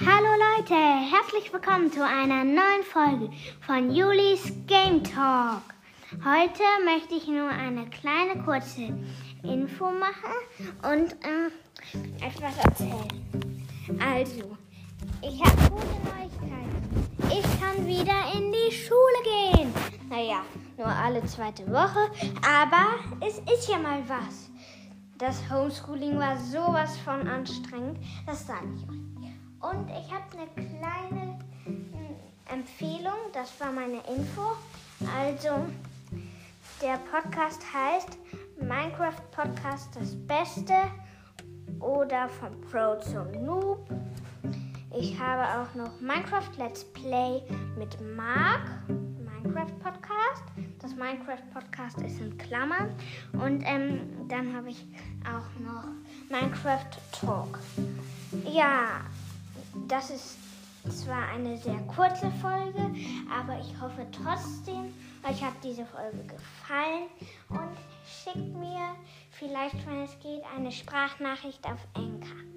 Leute, herzlich willkommen zu einer neuen Folge von Julis Game Talk. Heute möchte ich nur eine kleine kurze Info machen und äh, etwas erzählen. Also, ich habe gute Neuigkeiten. Ich kann wieder in die Schule gehen. Naja, nur alle zweite Woche, aber es ist ja mal was. Das Homeschooling war sowas von anstrengend, das sage ich euch. Und ich habe eine kleine hm, Empfehlung, das war meine Info. Also, der Podcast heißt Minecraft Podcast das Beste oder von Pro zum Noob. Ich habe auch noch Minecraft Let's Play mit Mark, Minecraft Podcast. Das Minecraft Podcast ist in Klammern. Und ähm, dann habe ich auch noch Minecraft Talk. Ja, das ist zwar eine sehr kurze Folge, aber ich hoffe trotzdem, euch hat diese Folge gefallen und schickt mir vielleicht, wenn es geht, eine Sprachnachricht auf Enka.